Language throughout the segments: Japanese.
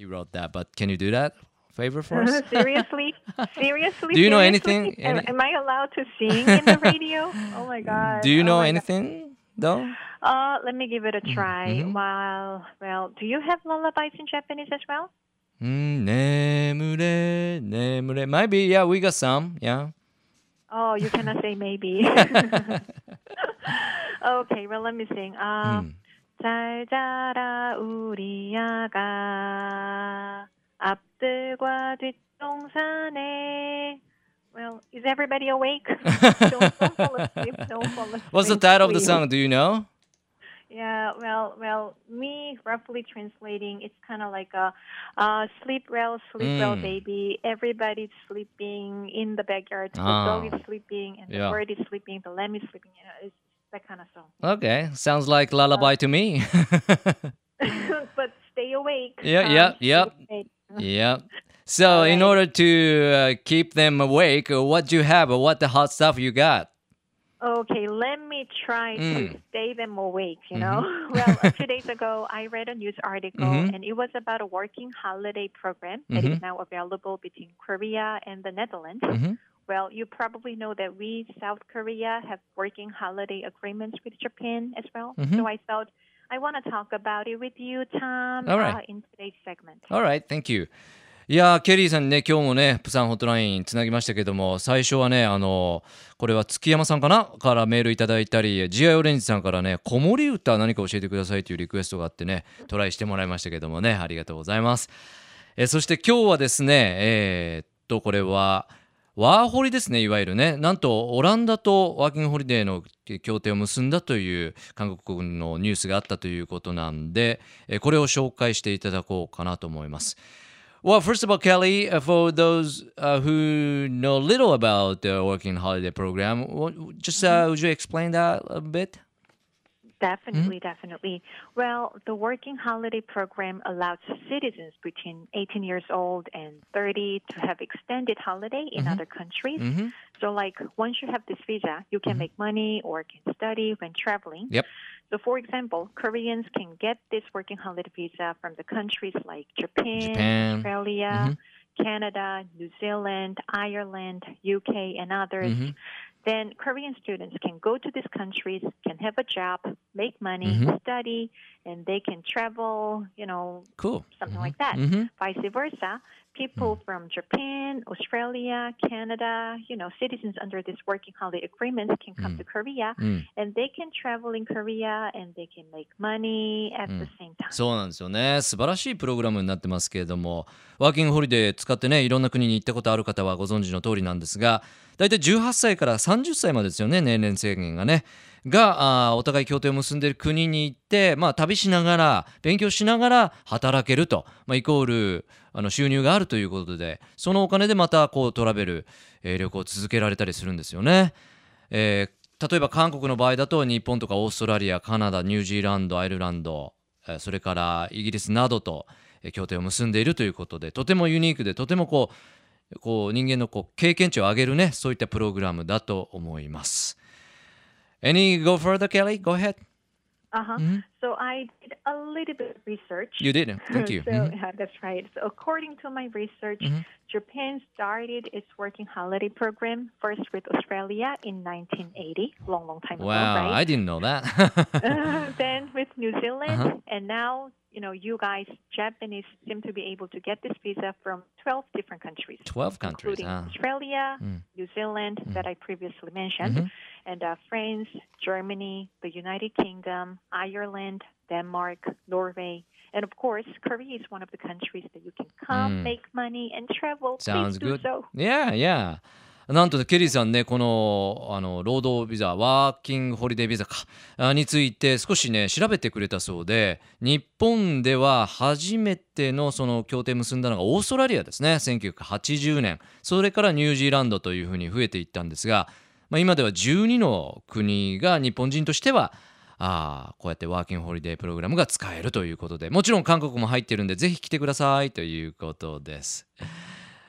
You wrote that. But can you do that favor for us? seriously, seriously. Do you know anything? Am, Any... am, I allowed to sing in the radio? oh my god. Do you oh know oh anything god. though? Uh, let me give it a try. Mm-hmm. Well, well, do you have lullabies in Japanese as well? Mm. Maybe, yeah, we got some, yeah. Oh, you cannot say maybe. okay, well, let me sing. Uh, mm. 잘 자라 우리 아가 앞들과 뒷동산에. Well, is everybody awake? don't, don't fall asleep. Don't fall asleep. What's the title of the please. song? Do you know? Yeah, well, well, me roughly translating, it's kind of like a uh, sleep well, sleep well, Mm. baby. Everybody's sleeping in the backyard. The Ah. dog is sleeping, and Yeah. the bird is sleeping. The lamb is sleeping. You know, it's that kind of song. Okay, sounds like lullaby to me. but stay awake. Yeah, um, yep. awake. yeah. So, in order to uh, keep them awake, uh, what do you have? What the hot stuff you got? Okay, let me try to Mm. stay them awake, you know. well, a few days ago, I read a news article Mhm. and it was about a working holiday program that is Mhm. now available between Korea and the Netherlands. Mhm. Well, you probably know that we, South Korea, have working holiday agreements with Japan as well. Mhm. So I thought I want to talk about it with you, Tom, All right. uh, in today's segment. Alright, thank you. いやーケリーさんにね今日もねプサンホットラインつなぎましたけども最初はねあのこれは月山さんかなからメールいただいたりジアイオレンジさんからね子守歌何か教えてくださいというリクエストがあってねトライしてもらいましたけどもねありがとうございますえーそして今日はですねえーっとこれはワーホリですねいわゆるねなんとオランダとワーキングホリデーの協定を結んだという韓国のニュースがあったということなんでえーこれを紹介していただこうかなと思います Well, first of all, Kelly, uh, for those uh, who know little about the working holiday program, just uh, would you explain that a bit? Definitely, Mm-hmm. definitely. Well, the working holiday program allows citizens between 18 years old and 30 to have extended holiday in Mm-hmm. other countries. Mhm. So, like, once you have this visa, you can make money or can study when traveling. Mm-hmm. Yep. So, for example, Koreans can get this working holiday visa from the countries like Japan, Japan. Australia, Mhm. Canada, New Zealand, Ireland, UK, and others. Mhm. Then Korean students can go to these countries, can have a job, make money, Mhm. study, and they can travel, you know, Cool. something like that. Mhm. Vice versa, people Mm. from Japan, Australia, Canada, you know, citizens under this working holiday agreements can come Mm. to Korea うん、and they can travel in Korea and they can make money at the Mm. same time. そうなんですよね素晴らしいプログラムになってますけれどもワーキングホリデー使ってねいろんな国に行ったことある方はご存知の通りなんですが大体18歳から30歳までですよね年齢制限がねがあーお互い協定を結んでいる国に行って、まあ、旅しながら勉強しながら働けると、まあ、イコールあの収入があるということでそのお金でまたこうトラベル、えー旅行を続けられたりするんですよね。えー例えば韓国の場合だと日本とかオーストラリアカナダニュージーランドアイルランドそれからイギリスなどと協定を結んでいるということでとてもユニークでとてもこうこう人間のこう経験値を上げるねそういったプログラムだと思います。Any go further, Kelly? Go ahead. Uh huh. Mhm. So I did a little bit of research. You did. Thank you. so Mhm. yeah, that's right. So according to my research, Mhm. Japan started its working holiday program first with Australia in 1980, long, long time ago. Wow, ago, I didn't know that. then with New Zealand, Uh-huh. and now you know you guys Japanese seem to be able to get this visa from 12 different countries. 12 countries. including Ah. Australia, Mm. New Zealand that I previously mentioned, Mhm. And uh, France, Germany, the United Kingdom, Ireland, Denmark, Norway, and of course, Korea is one of the countries that you can come, Mm. make money, and travel. Sounds Please do good. so. Yeah, yeah. なんとケリーさんねこのあの労働ビザワーキングホリデービザかあについて少しね調べてくれたそうで日本では初めてのその協定結んだのがオーストラリアですね1980年それからニュージーランドというふうに増えていったんですが、まあ、今では12の国が日本人としてはあーこうやってワーキングホリデープログラムが使えるということでもちろん韓国も入ってるんでぜひ来てくださいということです。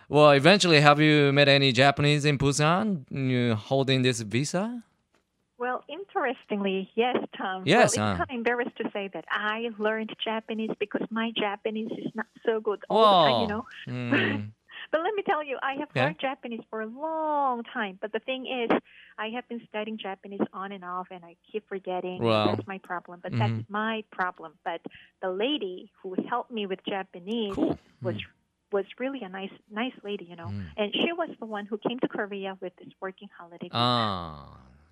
Well, eventually, have you met any Japanese in Busan uh, holding this visa? Well, interestingly, yes, Tom. Yes, Well, uh. kind of embarrassed to say that I learned Japanese because my Japanese is not so good all Wow. the time, you know. うん。But let me tell you, I have Yeah. learned Japanese for a long time. But the thing is, I have been studying Japanese on and off, and I keep forgetting. Wow. That's my problem. But Mhm. that's my problem. But the lady who helped me with Japanese Cool. was was really a nice nice lady, you know. Mm. And she was the one who came to Korea with this working holiday. visa.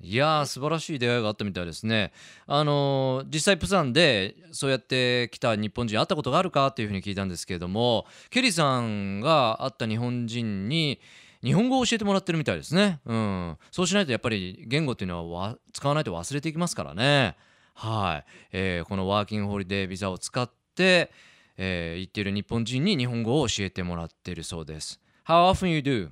いやー素晴らしい出会いがあったみたいですね。あのー実際プサンでそうやって来た日本人会ったことがあるかっていうふうに聞いたんですけれどもケリーさんが会った日本人に日本語を教えてもらってるみたいですね。うん、そうしないとやっぱり言語っていうのは使わないと忘れていきますからね。はい、えーこのワーキングホリデービザを使って、えー行っている日本人に日本語を教えてもらっているそうです。How often you do?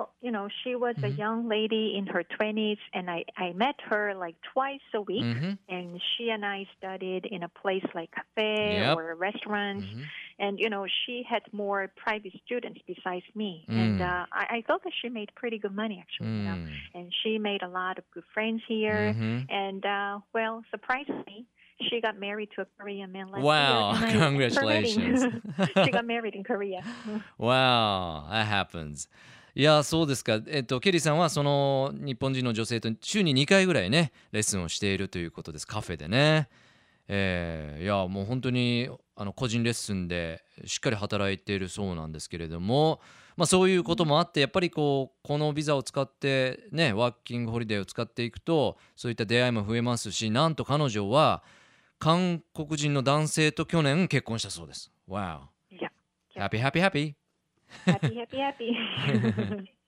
Well, you know, she was mm-hmm. a young lady in her 20s, and I, I met her like twice a week. Mm-hmm. And she and I studied in a place like cafe yep. or restaurants. Mm-hmm. And, you know, she had more private students besides me. Mm. And uh, I, I thought that she made pretty good money, actually. Mm. You know? Mm. And she made a lot of good friends here. Mm-hmm. And, uh, well, surprisingly, she got married to a Korean man last year. Wow, congratulations. she got married in Korea. wow, that happens. いやそうですか、えっと、ケリーさんはその日本人の女性と週に2回ぐらいねレッスンをしているということですカフェでね、えーいやもう本当にあの個人レッスンでしっかり働いているそうなんですけれども、まあ、そういうこともあってやっぱりこうこのビザを使ってねワーキングホリデーを使っていくとそういった出会いも増えますしなんと彼女は韓国人の男性と去年結婚したそうです。Wow! Happy, happy, happy! happy, happy, happy.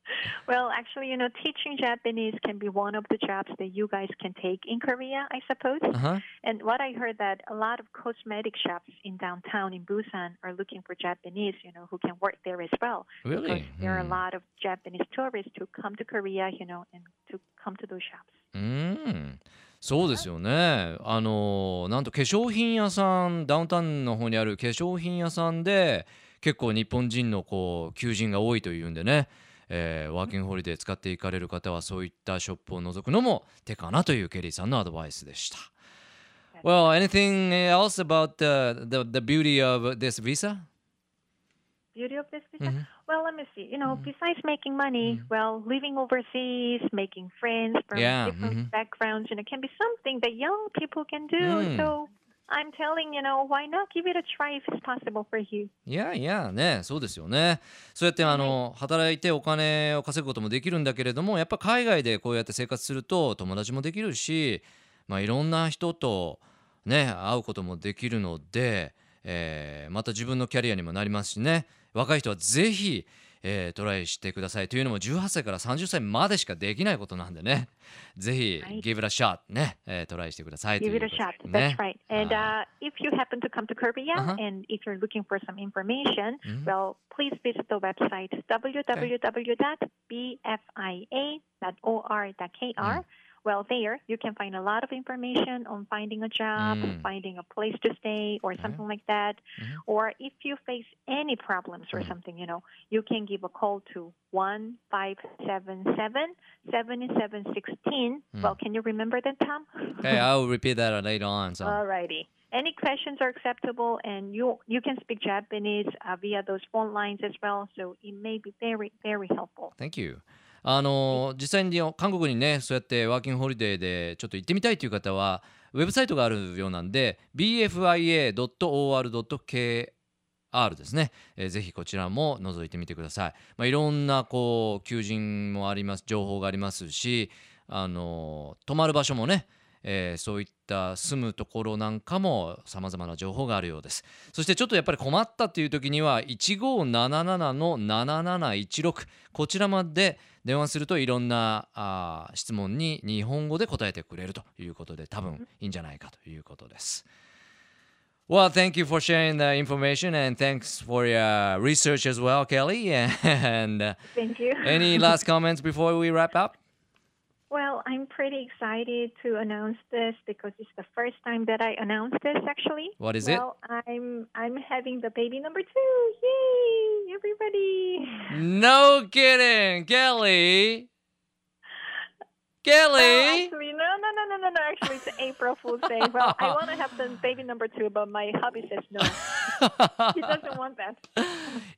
well, actually, you know, teaching Japanese can be one of the jobs that you guys can take in Korea, I suppose. Uh-huh. And what I heard that a lot of cosmetic shops in downtown in Busan are looking for Japanese, you know, who can work there as well. Because Really? there are a Hmm. lot of Japanese tourists who come to Korea, you know, and to come to those shops. うーんそうですよねあのなんと化粧品屋さんダウンタウンの方にある化粧品屋さんで 結構日本人のこう求人が多いというんでね、えーワーキングホリデー使っていかれる方はそういったショップを覗くのも手かなというケリーさんのアドバイスでした。Well, anything else about the, the, the beauty of this visa? Beauty of this visa? Mhm. Well, let me see. You know, Mhm. besides making money, Mhm. well, living overseas, making friends from Yeah, different mhm. backgrounds, you know, can be something that young people can do. Mm. So I'm telling you know, why not give it a try if it's possible for you? いやいやねそうですよね。そうやってあの働いてお金を稼ぐこともできるんだけれどもやっぱ海外でこうやって生活すると友達もできるし、まあ、いろんな人とね会うこともできるので、えーまた自分のキャリアにもなりますしね。若い人はぜひ、えートライしてくださいというのも18歳から30歳までしかできないことなんでねぜひ、はい give it a shot ね、えートライしてください Give こ it と a で shot. That's right. And Ah. uh, if you happen to come to Korea Uh-huh. and if you're looking for some information, Mhm. well, please visit the website www.bfia.or.kr. Mm. Well, there you can find a lot of information on finding a job, Mm. finding a place to stay, or something like that. Mhm. Or if you face any problems or Mm. something, you know, you can give a call to one five seven seven seventy seven sixteen. Mm. Well, can you remember that, Tom? Okay, I'll repeat that later on so Alrighty. Any questions are acceptable, and you you can speak Japanese uh, via those phone lines as well. So it may be very very helpful. Thank you. あの実際に韓国にねそうやってワーキングホリデーでちょっと行ってみたいという方はウェブサイトがあるようなんで bfia.or.kr ですね、えーぜひこちらも覗いてみてください、まあ、いろんなこう求人もあります情報がありますしあの泊まる場所もねえーそういった住むところなんかもさまざまな情報があるようですそしてちょっとやっぱり困ったっていう時には1577の7716こちらまで電話するといろんなあー質問に日本語で答えてくれるということで多分いいんじゃないかということです。Well, thank you for sharing the information and thanks for your research as well, Kelly. And uh, Thank you. any last comments before we wrap up? Well, I'm pretty excited to announce this because it's the first time that I announced this. Actually, What is it? well, I'm I'm having the baby number two. Yay, everybody! No kidding, Kelly. Oh, Kelly! Actually, no, no, no, no. Actually, it's April Fool's Day. Well, I want to have the baby number two, but my hubby says no. he doesn't want that.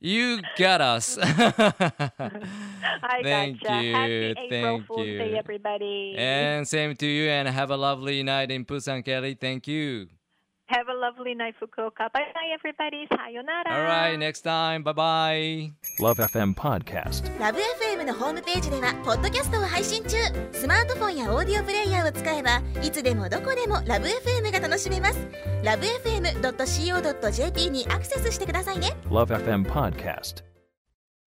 you got us. I Thank gotcha. you, Happy April thank Fool's you. Day, everybody. and same to you and have a lovely night in Busan, Kelly. Thank you. Have a lovely night, Fukuoka. Bye bye, everybody. Sayonara. All right, next time. Bye bye. Love FM Podcast. ラブ f m のホームページではポッドキャストを配信中スマートフォンやオーディオプレイヤーを使えばいつでもどこでもラブ f m が楽しめますラブ FM.co.jp にアクセスしてくださいね Love FM Podcast.